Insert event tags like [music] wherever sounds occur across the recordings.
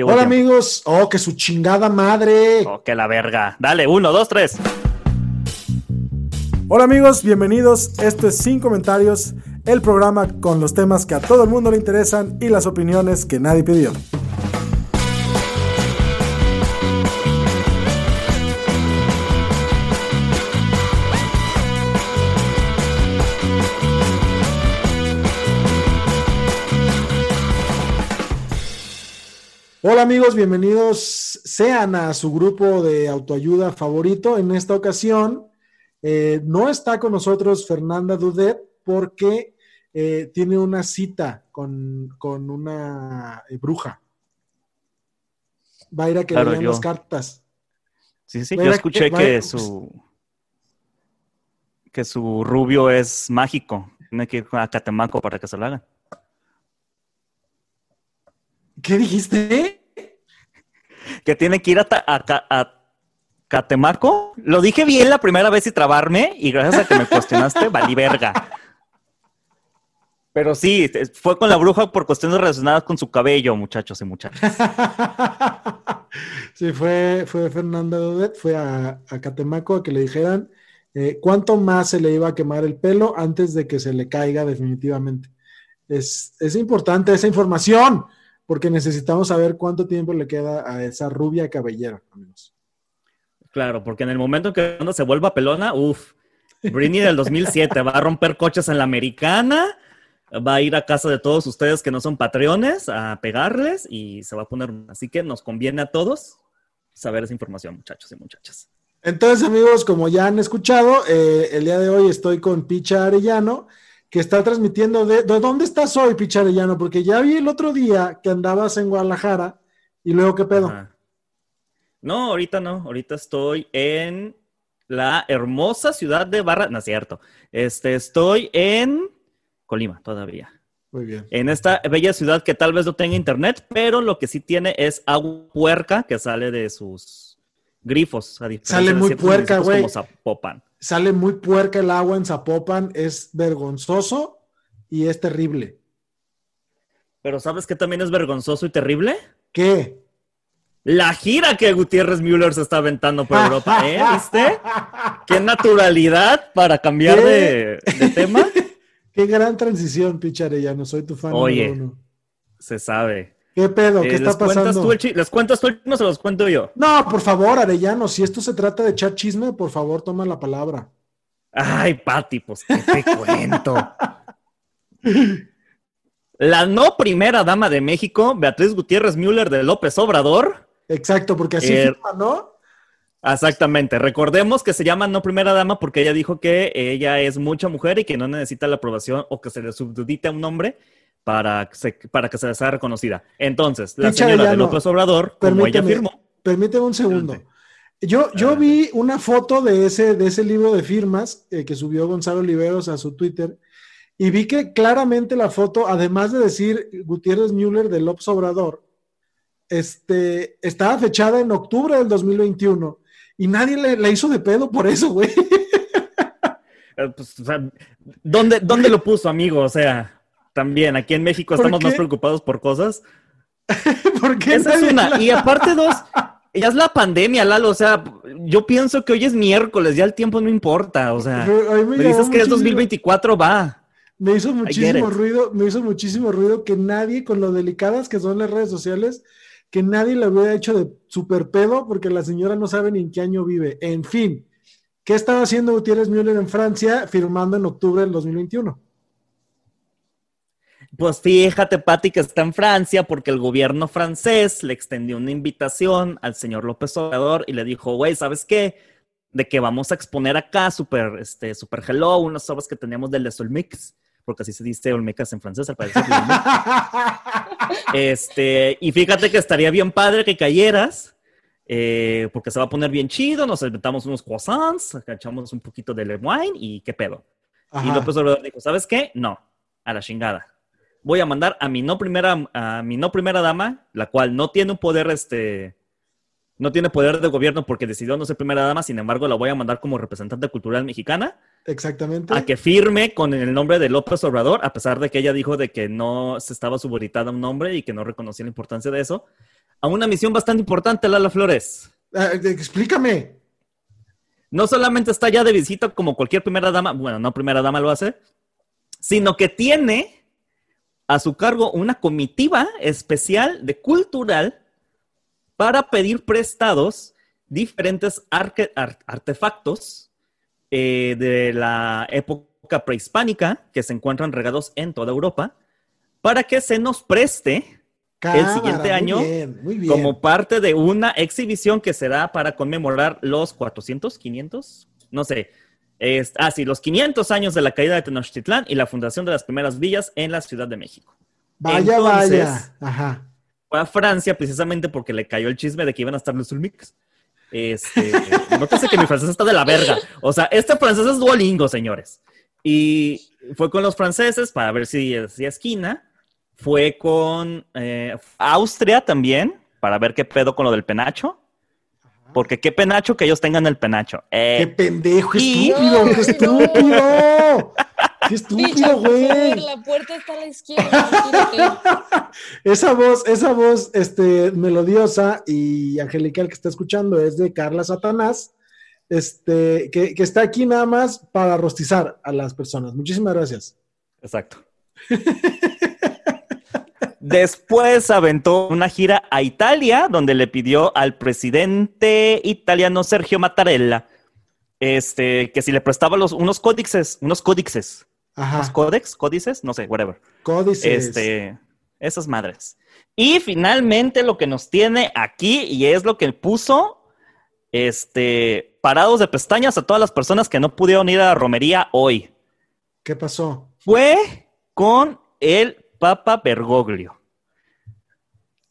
Llegó Hola amigos, oh, que su chingada madre. Oh, que la verga. Dale, uno, dos, tres. Hola amigos, bienvenidos. Esto es Sin Comentarios, el programa con los temas que a todo el mundo le interesan y las opiniones que nadie pidió. Hola amigos, bienvenidos sean a su grupo de autoayuda favorito. En esta ocasión eh, no está con nosotros Fernanda Dudet porque eh, tiene una cita con, con una eh, bruja. Va a ir a que Claro, le lean yo. las cartas. Sí, sí, yo escuché que su que su rubio es mágico. Tiene que ir a Catemaco para que se lo hagan. ¿Qué dijiste? Que tiene que ir a, Catemaco. Lo dije bien la primera vez y trabarme, y gracias a que me cuestionaste, [laughs] valí verga. Pero sí, fue con la bruja por cuestiones relacionadas con su cabello, muchachos y muchachas. [laughs] sí, fue, fue Fernanda Dudet, fue a, a Catemaco a que le dijeran eh, cuánto más se le iba a quemar el pelo antes de que se le caiga definitivamente. Es, es importante esa información porque necesitamos saber cuánto tiempo le queda a esa rubia cabellera, amigos. Claro, porque en el momento en que uno se vuelva pelona, uff, Britney del 2007 va a romper coches en la americana, va a ir a casa de todos ustedes que no son patreones a pegarles y se va a poner. Así que nos conviene a todos saber esa información, muchachos y muchachas. Entonces, amigos, como ya han escuchado, eh, el día de hoy estoy con Picha Arellano, que está transmitiendo de, ¿de dónde estás hoy, Picha Arellano? Porque ya vi el otro día que andabas en Guadalajara y luego, ¿qué pedo? Ajá. No, ahorita no, ahorita estoy en la hermosa ciudad de Barra, no es cierto, este, estoy en Colima todavía. Muy bien. en esta bella ciudad que tal vez no tenga internet, pero lo que sí tiene es agua puerca que sale de sus grifos. a Sale muy puerca, güey. Como Zapopan. Sale muy puerca el agua en Zapopan, es vergonzoso y es terrible. Pero ¿sabes qué también es vergonzoso y terrible? ¿Qué? La gira que Gutiérrez Müller se está aventando por Europa, ¿eh? [laughs] ¿Viste? Qué naturalidad para cambiar de, de tema. [laughs] Qué gran transición, Picha Arellano, soy tu fan. Oye. uno. Se sabe. ¿Qué pedo? Eh, ¿Qué ¿les está cuentas pasando? tú el chi- ¿Les cuentas tú el chisme o se los cuento yo? No, por favor, Arellano, si esto se trata de echar chisme, por favor, toma la palabra. Ay, Pati, pues qué te cuento. La no primera dama de México, Beatriz Gutiérrez Müller de López Obrador. Exacto, porque así Eh, firma, ¿no? Exactamente. Recordemos que se llama no primera dama porque ella dijo que ella es mucha mujer y que no necesita la aprobación o que se le subdudite a un hombre para, que se- para que se sea reconocida. Entonces, la señora de López Obrador, como ella firmó, Permíteme un segundo. Adelante. Yo, yo vi una foto de ese, de ese libro de firmas eh, que subió Gonzalo Oliveros a su Twitter y vi que claramente la foto, además de decir Gutiérrez Müller de López Obrador, este, estaba fechada en octubre del 2021 y nadie le, la hizo de pedo por eso, güey. [laughs] eh, pues, o sea, ¿dónde, ¿dónde lo puso, amigo? O sea, también aquí en México ¿Por estamos más preocupados por cosas. [laughs] ¿Por qué Esa es una. la- Y aparte, dos, [laughs] ya es la pandemia, Lalo. O sea, yo pienso que hoy es miércoles, ya el tiempo no importa. O sea, me dices que es muchísimo- 2024, va. Me hizo muchísimo ruido, me hizo muchísimo ruido que nadie, con lo delicadas que son las redes sociales, que nadie le hubiera hecho de super pedo porque la señora no sabe ni en qué año vive. En fin, ¿qué estaba haciendo Gutiérrez Müller en Francia firmando en octubre del 2021? Pues fíjate, Pati, que está en Francia porque el gobierno francés le extendió una invitación al señor López Obrador y le dijo, güey, ¿sabes qué? De que vamos a exponer acá super, este, super hello, unas obras que teníamos del Sol Mix. porque así se dice Olmecas en francés, al parecer. [laughs] este, y fíjate que estaría bien padre que cayeras, eh, porque se va a poner bien chido, nos inventamos unos croissants, echamos un poquito de wine y qué pedo. Y López Obrador dijo, ¿sabes qué? No, a la chingada. Voy a mandar a mi no primera, a mi no primera dama, la cual no tiene un poder, este, no tiene poder de gobierno porque decidió no ser primera dama, sin embargo la voy a mandar como representante cultural mexicana. Exactamente. A que firme con el nombre de López Obrador, a pesar de que ella dijo de que no se estaba subordinada a un nombre y que no reconocía la importancia de eso, a una misión bastante importante, Lala Flores. Ah, explícame. No solamente está ya de visita como cualquier primera dama, bueno, no primera dama lo hace, sino que tiene a su cargo una comitiva especial de cultural para pedir prestados diferentes artefactos eh, de la época prehispánica que se encuentran regados en toda Europa para que se nos preste el siguiente año como parte de una exhibición que será para conmemorar los 400, 500, no sé. Ah, sí, los 500 años de la caída de Tenochtitlán y la fundación de las primeras villas en la Ciudad de México. Vaya, vaya. Ajá fue a Francia precisamente porque le cayó el chisme de que iban a estar los Ulmix. Este, [laughs] nótese que mi francés está de la verga. O sea, este francés es Duolingo, señores. Y fue con los franceses para ver si hacía esquina. Fue con eh, Austria también para ver qué pedo con lo del penacho. Porque qué penacho que ellos tengan el penacho. Eh, ¡Qué pendejo, estúpido! ¡Qué estúpido! [laughs] ¡Qué estúpido, güey! La puerta está a la izquierda. [laughs] esa voz, esa voz este, melodiosa y angelical que está escuchando es de Carla Satanás, este, que, que está aquí nada más para rostizar a las personas. Muchísimas gracias. Exacto. [laughs] Después aventó una gira a Italia, donde le pidió al presidente italiano Sergio Mattarella este, que si le prestaba los, unos códices, unos códices, Ajá. códex, códices, no sé, whatever. Códices. Este, esas madres. Y finalmente lo que nos tiene aquí, y es lo que puso, este, parados de pestañas a todas las personas que no pudieron ir a la romería hoy. ¿Qué pasó? Fue con el Papa Bergoglio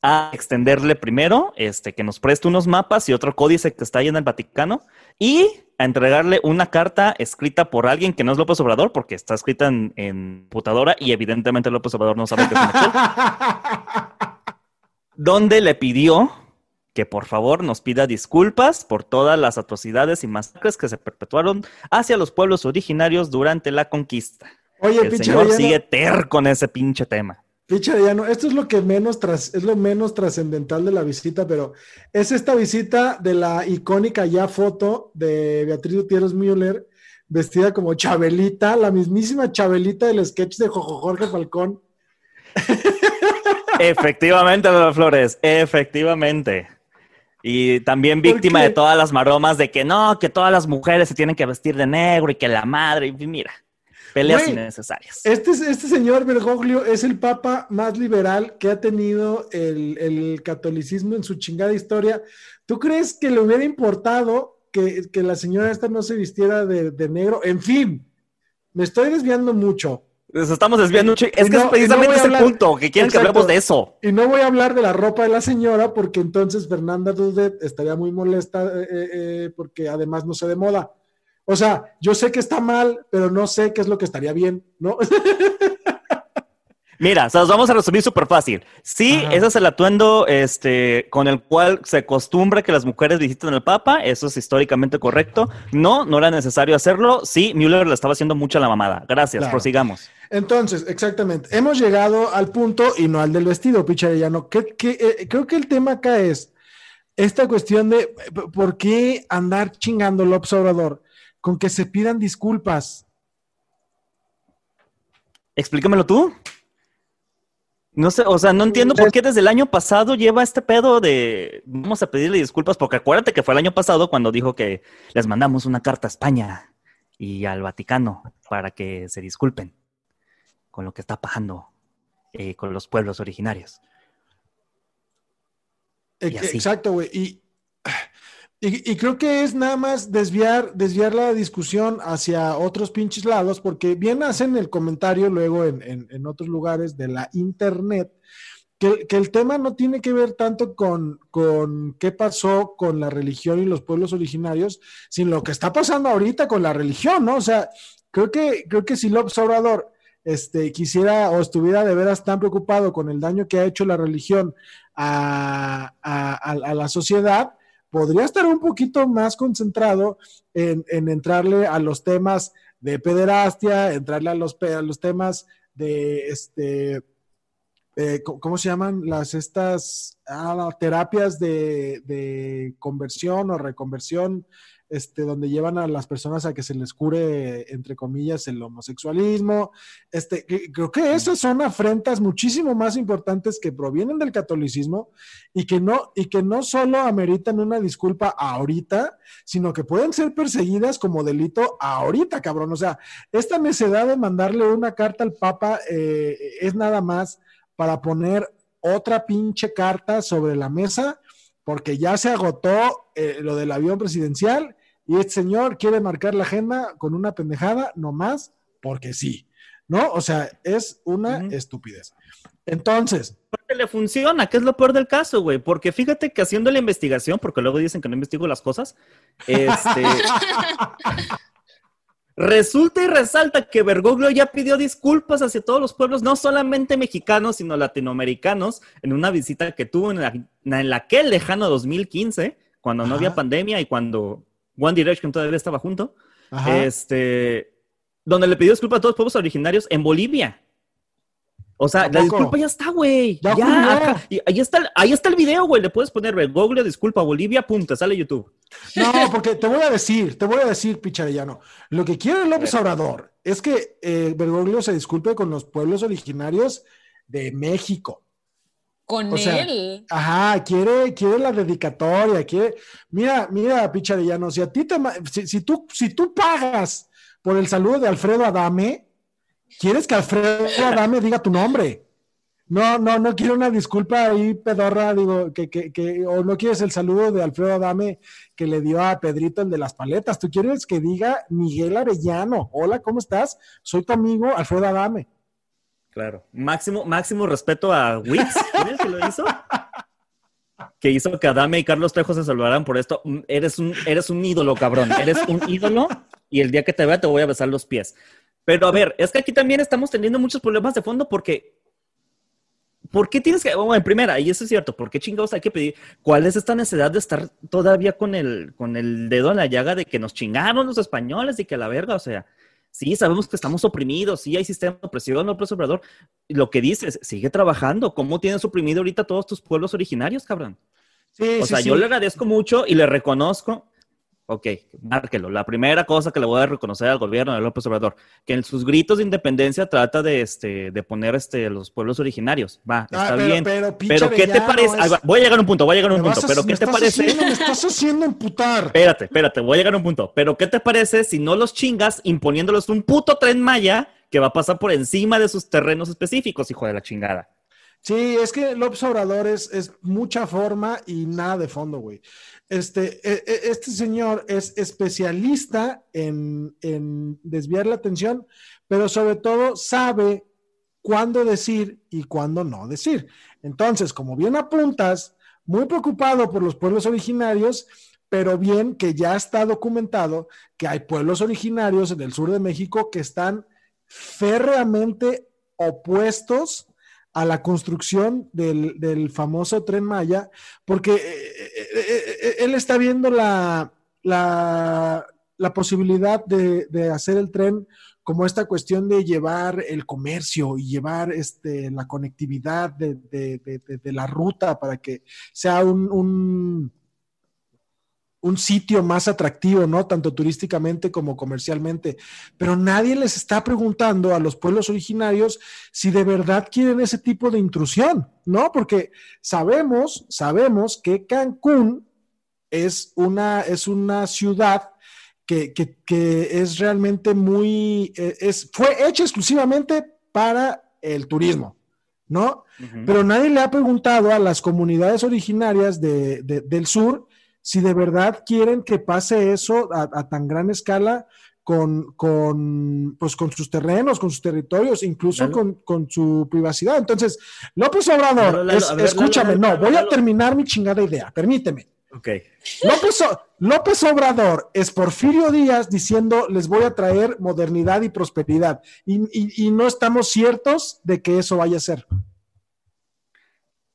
a extenderle primero este, que nos preste unos mapas y otro códice que está ahí en el Vaticano y a entregarle una carta escrita por alguien que no es López Obrador, porque está escrita en, en computadora y evidentemente López Obrador no sabe qué es [laughs] donde le pidió que por favor nos pida disculpas por todas las atrocidades y masacres que se perpetuaron hacia los pueblos originarios durante la conquista. Oye, el señor sigue ter con ese pinche tema. no esto es lo que menos tras, es lo menos trascendental de la visita, pero es esta visita de la icónica ya foto de Beatriz Gutiérrez Müller vestida como Chabelita, la mismísima Chabelita del sketch de Jorge Falcón. [laughs] Efectivamente, Flores, efectivamente. Y también víctima de todas las maromas de que no, que todas las mujeres se tienen que vestir de negro y que la madre, y mira. Peleas innecesarias. Este, este señor Bergoglio es el papa más liberal que ha tenido el, catolicismo en su chingada historia. ¿Tú crees que le hubiera importado que, la señora esta no se vistiera de, negro? En fin, me estoy desviando mucho. Nos estamos desviando mucho. Es que es precisamente ese punto, que quieren que hablemos de eso. Y no voy a hablar de la ropa de la señora, porque entonces Fernanda Dudet estaría muy molesta, eh, eh, eh, porque además no se de moda. O sea, yo sé que está mal, pero no sé qué es lo que estaría bien, ¿no? [laughs] Mira, se los vamos a resumir súper fácil. Sí, ese es el atuendo este, con el cual se acostumbra que las mujeres visiten al Papa. Eso es históricamente correcto. No, no era necesario hacerlo. Sí, Müller le estaba haciendo mucho a la mamada. Gracias, prosigamos. Entonces, exactamente. Hemos llegado al punto y no al del vestido, Picharellano. Que, que, eh, creo que el tema acá es esta cuestión de por qué andar chingando el observador con que se pidan disculpas. Explícamelo tú. No sé, o sea, no entiendo por qué desde el año pasado lleva este pedo de vamos a pedirle disculpas, porque acuérdate que fue el año pasado cuando dijo que les mandamos una carta a España y al Vaticano para que se disculpen con lo que está pasando eh, con los pueblos originarios. Exacto, güey. Y Y, creo que es nada más desviar, desviar la discusión hacia otros pinches lados, porque bien hacen el comentario luego en, en- otros lugares de la internet, que, que el tema no tiene que ver tanto con, con qué pasó con la religión y los pueblos originarios, sino lo que está pasando ahorita con la religión, ¿no? O sea, creo que, creo que si López Obrador este, quisiera o estuviera de veras tan preocupado con el daño que ha hecho la religión a- a la sociedad, podría estar un poquito más concentrado en, en entrarle a los temas de pederastia, entrarle a los, temas de este. ¿Cómo se llaman las estas ah, terapias de conversión o reconversión? Este, donde llevan a las personas a que se les cure, entre comillas, el homosexualismo. Este, creo que esas son afrentas muchísimo más importantes que provienen del catolicismo y que no, y que no solo ameritan una disculpa ahorita, sino que pueden ser perseguidas como delito ahorita, cabrón. O sea, esta necedad de mandarle una carta al Papa eh, es nada más para poner otra pinche carta sobre la mesa, porque ya se agotó eh, lo del avión presidencial y este señor quiere marcar la agenda con una pendejada, nomás porque sí. ¿No? O sea, es una estupidez. Entonces, Aparte le funciona, que es lo peor del caso, güey. Porque fíjate que haciendo la investigación, porque luego dicen que no investigo las cosas, este, [laughs] resulta y resalta que Bergoglio ya pidió disculpas hacia todos los pueblos, no solamente mexicanos, sino latinoamericanos, en una visita que tuvo en, la, en aquel lejano 2015, cuando no había pandemia y cuando One Direction todavía estaba junto, ajá. este, donde le pidió disculpas a todos los pueblos originarios en Bolivia. O sea, la disculpa ya está, güey. Ya Ya, acá- y ahí está, el- ahí está el video, güey. Le puedes poner Google, disculpa, Bolivia, punto, sale YouTube. No, porque te voy a decir, te voy a decir, Picharellano, lo que quiere López Obrador es que eh, Bergoglio se disculpe con los pueblos originarios de México. Con O sea, él. Ajá, quiere, quiere la dedicatoria, quiere. Mira, mira, Picharellano, si a ti te, si, si tú, si tú pagas por el saludo de Alfredo Adame, quieres que Alfredo Adame diga tu nombre. No, no, no quiero una disculpa ahí, pedorra, digo, que, que, que, o no quieres el saludo de Alfredo Adame que le dio a Pedrito el de las paletas. Tú quieres que diga Miguel Arellano. Hola, ¿cómo estás? Soy tu amigo Alfredo Adame. Claro. Máximo, máximo respeto a Wix, [laughs] ¿quién es el que lo hizo? Que hizo que Adame y Carlos Trejo se salvaran por esto. Mm, Eres un, eres un ídolo, cabrón. Eres un ídolo y el día que te vea te voy a besar los pies. Pero a ver, es que aquí también estamos teniendo muchos problemas de fondo porque. ¿Por qué tienes que.? Bueno, en primera, y eso es cierto, ¿por qué chingados hay que pedir? ¿Cuál es esta necesidad de estar todavía con el, con el dedo en la llaga de que nos chingaron los españoles y que la verga? O sea, sí, sabemos que estamos oprimidos, sí hay sistema de opresión, López Obrador. Lo que dices, sigue trabajando. ¿Cómo tienes oprimido ahorita todos tus pueblos originarios, cabrón? Sí, O sí, sea, sí. yo le agradezco mucho y le reconozco. Ok, márquelo. La primera cosa que le voy a reconocer al gobierno de López Obrador, que en sus gritos de independencia trata de, este, de poner este, los pueblos originarios. Va, Ah, está pero- bien. pero, Pero, ¿qué te parece? es- Voy a llegar a un punto, voy a llegar a un punto. a- Pero, ¿qué te parece? haciendo- me estás haciendo emputar. Espérate, espérate, voy a llegar a un punto. Pero, ¿qué te parece si no los chingas imponiéndoles un puto tren Maya que va a pasar por encima de sus terrenos específicos, hijo de la chingada? Sí, es que López Obrador es, mucha forma y nada de fondo, güey. Este, e- e- este señor es especialista en, en desviar la atención, pero sobre todo sabe cuándo decir y cuándo no decir. Entonces, como bien apuntas, muy preocupado por los pueblos originarios, pero bien que ya está documentado que hay pueblos originarios en el sur de México que están férreamente opuestos a la construcción del, del famoso tren Maya, porque eh, eh, eh, él está viendo la, la, la posibilidad de, de hacer el tren como esta cuestión de llevar el comercio y llevar este, la conectividad de, de, de, la ruta para que sea un, un, un, sitio más atractivo, ¿no? Tanto turísticamente como comercialmente. Pero nadie les está preguntando a los pueblos originarios si de verdad quieren ese tipo de intrusión, ¿no? Porque sabemos, sabemos que Cancún es una, es una ciudad que, que, que, es realmente muy, eh, es, fue hecha exclusivamente para el turismo, ¿no? Uh -huh. Pero nadie le ha preguntado a las comunidades originarias de, de, del sur si de verdad quieren que pase eso a, a tan gran escala con, con, pues, con sus terrenos, con sus territorios, incluso con, con su privacidad. Entonces, López Obrador, Lalo, Lalo, es- a ver, escúchame, Lalo, no, voy a terminar mi chingada idea, permíteme. Ok. López, López Obrador es Porfirio Díaz diciendo les voy a traer modernidad y prosperidad. Y, y- y no estamos ciertos de que eso vaya a ser.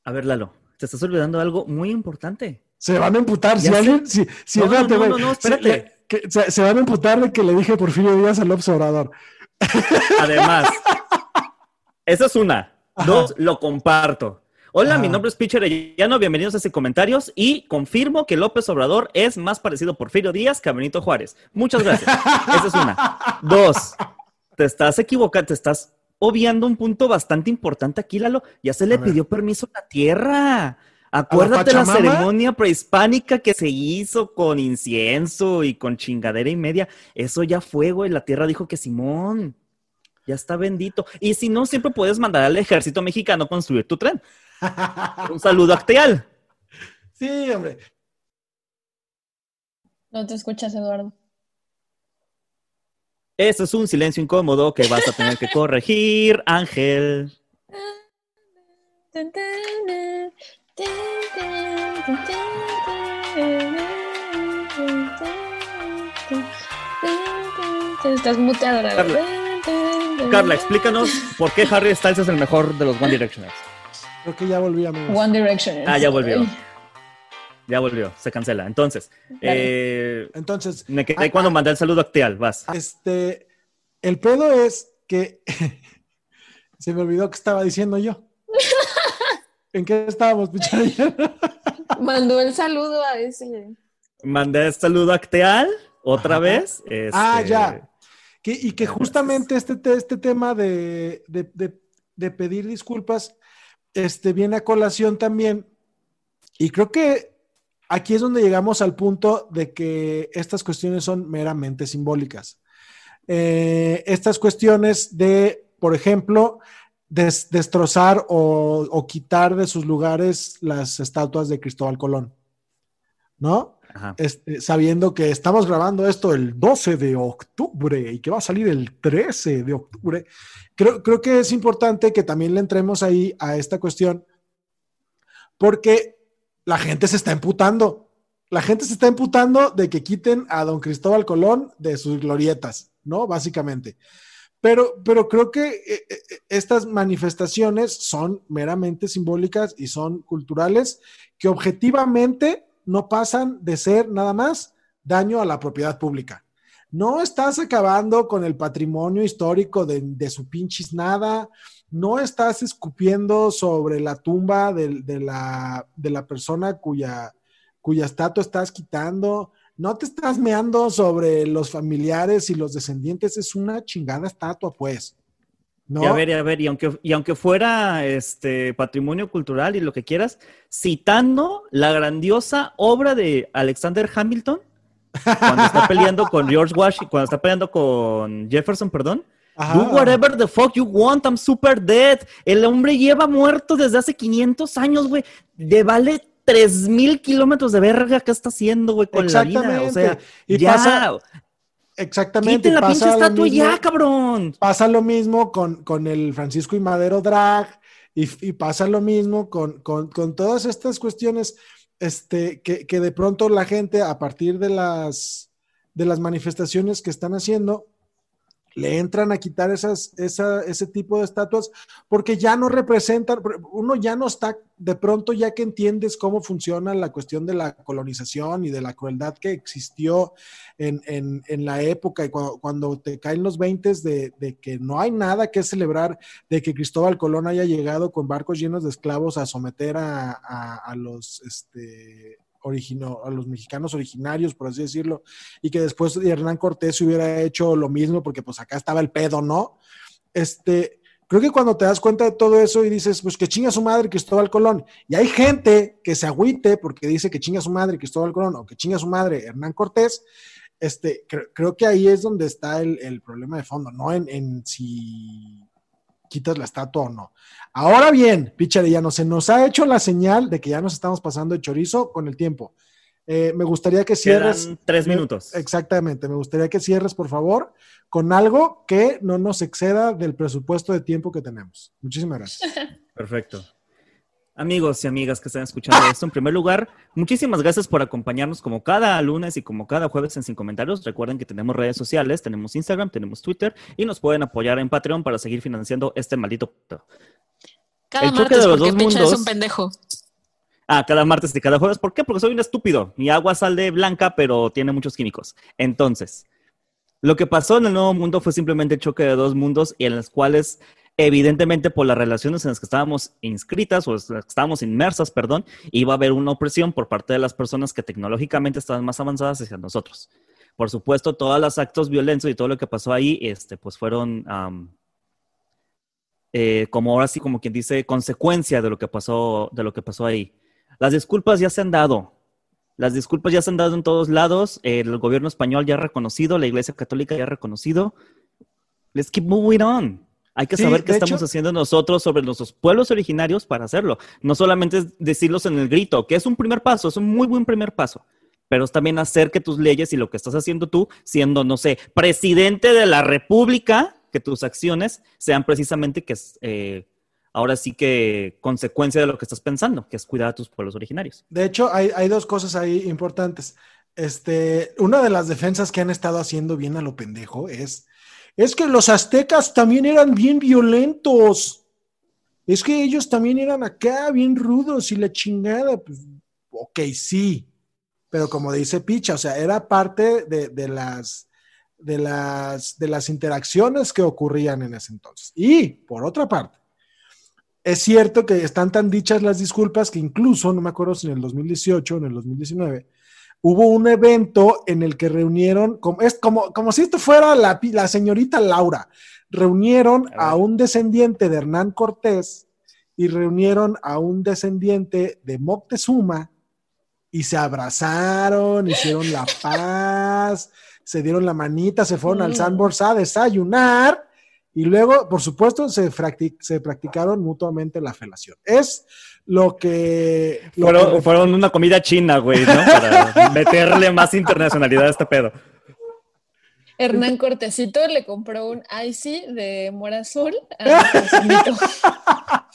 A ver, Lalo, te estás olvidando algo muy importante. Se van a emputar. Si sé. alguien, si, si No, espérate, no, no, no, se- espérate. le- que- se, se van a emputar de que le dije Porfirio Díaz a López Obrador. [laughs] Además, esa es una. Ajá. Dos, lo comparto. Hola, mi nombre es Pitcher Arellano, bienvenidos a este comentarios y confirmo que López Obrador es más parecido a Porfirio Díaz que a Benito Juárez. Muchas gracias. Esa es una. Dos, te estás equivocando, te estás obviando un punto bastante importante aquí, Lalo. Ya se le pidió permiso a la tierra. Acuérdate la, ceremonia prehispánica que se hizo con incienso y con chingadera y media. Eso ya fue, güey. La tierra dijo que Simón. Ya está bendito. Y si no, siempre puedes mandar al ejército mexicano a construir tu tren. [laughs] Un saludo acteal. Sí, hombre. No te escuchas, Eduardo. Eso es un silencio incómodo que vas a tener que corregir, Ángel. [laughs] Estás muteado, la Carla. Carla, explícanos por qué Harry Styles es el mejor de los One Directioners. Creo que ya volví, amigos. One Direction. Ah, ya volvió. Ya volvió, se cancela. Entonces, eh, Entonces, me quedé Ah, cuando ah. mandé el saludo acteal. Vas. este, el pedo es que [laughs] se me olvidó que estaba diciendo yo. ¿En qué estábamos, Picharilla? [laughs] Mandó el saludo a ese. Mandé el saludo acteal otra Ajá. vez. Ah, este, ya. Que- y que justamente este, te- este tema de, de- de- de pedir disculpas este, viene a colación también. Y creo que aquí es donde llegamos al punto de que estas cuestiones son meramente simbólicas. Eh, estas cuestiones de, por ejemplo, des- destrozar o, o quitar de sus lugares las estatuas de Cristóbal Colón. ¿No? Este, sabiendo que estamos grabando esto el 12 de octubre y que va a salir el 13 de octubre, creo, creo que es importante que también le entremos ahí a esta cuestión porque la gente se está emputando. La gente se está emputando de que quiten a don Cristóbal Colón de sus glorietas, ¿no? Básicamente. Pero, pero creo que eh, eh, estas manifestaciones son meramente simbólicas y son culturales que objetivamente no pasan de ser nada más daño a la propiedad pública. No estás acabando con el patrimonio histórico de, de su pinches nada, no estás escupiendo sobre la tumba de, la, de la persona cuya, cuya estatua estás quitando, no te estás meando sobre los familiares y los descendientes, es una chingada estatua, pues. ¿no? Y a ver, y a ver, y aunque, y aunque fuera este patrimonio cultural y lo que quieras, citando la grandiosa obra de Alexander Hamilton, cuando está [laughs] peleando con George Washington, cuando está peleando con Jefferson, perdón. Ajá. Do whatever the fuck you want, I'm super dead. El hombre lleva muerto desde hace 500 años, güey. Le vale 3000 kilómetros de verga que está haciendo, güey, con la vida. O sea, Exactamente. Y ya, pasa- Exactamente. quiten la pinche estatua mismo- ya, cabrón. Pasa lo mismo con, con el Francisco y Madero Drag y, y pasa lo mismo con, con- con todas estas cuestiones este, que, que de pronto la gente a partir de las, de las manifestaciones que están haciendo le entran a quitar esas, esa, ese tipo de estatuas porque ya no representan, uno ya no está, de pronto ya que entiendes cómo funciona la cuestión de la colonización y de la crueldad que existió en, en, en la época y cuando, cuando te caen los 20 de, de que no hay nada que celebrar, de que Cristóbal Colón haya llegado con barcos llenos de esclavos a someter a, a, a los... Este, origino, a los mexicanos originarios, por así decirlo, y que después Hernán Cortés hubiera hecho lo mismo, porque pues acá estaba el pedo, ¿no? Este, creo que cuando te das cuenta de todo eso y dices, pues que chinga su madre Cristóbal Colón, y hay gente que se agüite porque dice que chinga su madre Cristóbal Colón o que chinga su madre Hernán Cortés, este, cre- creo que ahí es donde está el, el problema de fondo, no en, en si quitas la estatua o no. Ahora bien, Picharellano, se nos ha hecho la señal de que ya nos estamos pasando de chorizo con el tiempo. Eh, me gustaría que cierres. Quedan tres me- minutos. Exactamente, me gustaría que cierres, por favor, con algo que no nos exceda del presupuesto de tiempo que tenemos. Muchísimas gracias. Perfecto. Amigos y amigas que están escuchando esto, en primer lugar, muchísimas gracias por acompañarnos como cada lunes y como cada jueves en Sin Comentarios. Recuerden que tenemos redes sociales, tenemos Instagram, tenemos Twitter y nos pueden apoyar en Patreon para seguir financiando este maldito. Cada El choque martes de los porque dos es un pendejo. Ah, cada martes y cada jueves. ¿Por qué? Porque soy un estúpido. Mi agua sale blanca, pero tiene muchos químicos. Entonces, lo que pasó en el nuevo mundo fue simplemente el choque de dos mundos y en los cuales, evidentemente, por las relaciones en las que estábamos inscritas o estábamos inmersas, perdón, iba a haber una opresión por parte de las personas que tecnológicamente estaban más avanzadas hacia nosotros. Por supuesto, todos los actos violentos y todo lo que pasó ahí, este, pues fueron eh, como ahora sí, como quien dice, consecuencia de lo que pasó, de lo que pasó ahí. Las disculpas ya se han dado. Las disculpas ya se han dado en todos lados. El gobierno español ya ha reconocido, la Iglesia Católica ya ha reconocido. Let's keep moving on. Hay que Sí, saber qué estamos hecho- haciendo nosotros sobre nuestros pueblos originarios para hacerlo. No solamente es decirlos en el grito, que es un primer paso, es un muy buen primer paso. Pero es también hacer que tus leyes y lo que estás haciendo tú, siendo, no sé, presidente de la República, que tus acciones sean precisamente que es, eh, ahora sí que consecuencia de lo que estás pensando, que es cuidar a tus pueblos originarios. De hecho, hay, hay dos cosas ahí importantes. Este, una de las defensas que han estado haciendo bien a lo pendejo es, es que los aztecas también eran bien violentos. Es que ellos también eran acá bien rudos y la chingada. Pues, ok, sí. Pero como dice Picha, o sea, era parte de, de las, de, las, de las interacciones que ocurrían en ese entonces. Y, por otra parte, es cierto que están tan dichas las disculpas que incluso, no me acuerdo si en el 2018 o en el 2019, hubo un evento en el que reunieron, como, es como, como si esto fuera la, la señorita Laura, reunieron A un descendiente de Hernán Cortés y reunieron a un descendiente de Moctezuma y se abrazaron, hicieron la paz, se dieron la manita, se fueron al Mm. Sandbox a desayunar y luego, por supuesto, se, practic- se practicaron mutuamente la felación. Es lo que... lo Fueron, que- fueron una comida china, güey, ¿no? Para [laughs] meterle más internacionalidad a este pedo. Hernán Cortecito le compró un Icy de mora azul a.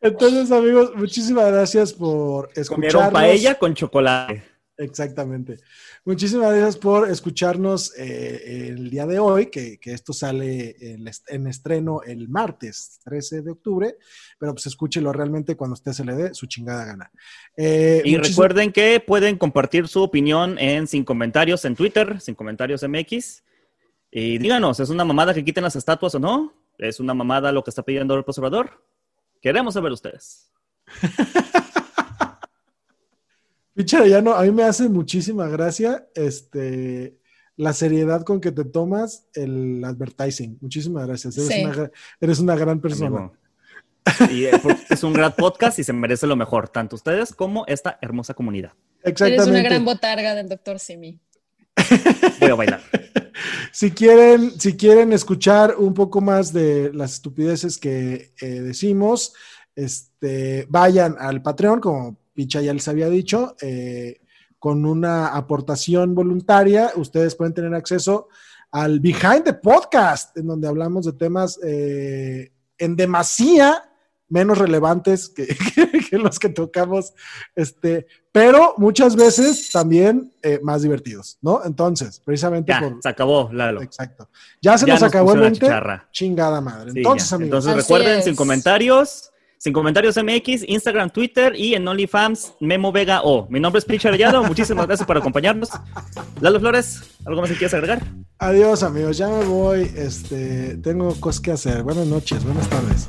Entonces, amigos, muchísimas gracias por escucharnos. Comieron paella con chocolate. Exactamente. Muchísimas gracias por escucharnos eh, el día de hoy, que, que esto sale en, en estreno el martes 13 de octubre, pero pues escúchelo realmente cuando usted se le dé su chingada gana. Eh, Y recuerden que pueden compartir su opinión en Sin Comentarios en Twitter, Sin Comentarios MX. Y díganos, ¿es una mamada que quiten las estatuas o no? ¿Es una mamada lo que está pidiendo el observador? Queremos saber ustedes. [laughs] Pinche Arellano, a mí me hace muchísima gracia este, la seriedad con que te tomas el advertising. Muchísimas gracias. Eres, Sí. una, gra- eres una gran persona. amigo. Y eh, porque es un gran podcast y se merece lo mejor, tanto ustedes como esta hermosa comunidad. Eres Exactamente. una gran botarga del doctor Simi. Voy a bailar. [laughs] Si quieren, si quieren escuchar un poco más de las estupideces que eh, decimos, este, vayan al Patreon, como Picha ya les había dicho, eh, con una aportación voluntaria, ustedes pueden tener acceso al Behind the Podcast, en donde hablamos de temas eh, en demasía menos relevantes que, [laughs] que los que tocamos, este, pero muchas veces también eh, más divertidos, ¿no? Entonces, precisamente Ya, por... se acabó, Lalo. Exacto. Ya se Ya nos, nos acabó el puso la 20. chicharra. Chingada madre. Sí, Entonces, ya. amigos. Entonces recuerden, sin comentarios, sin comentarios MX, Instagram, Twitter y en OnlyFans, Memo Vega O. Mi nombre es Picha Arellano, muchísimas gracias por acompañarnos. Lalo Flores, ¿algo más que quieras agregar? Adiós, amigos. Ya me voy. Este, tengo cosas que hacer. Buenas noches, buenas tardes.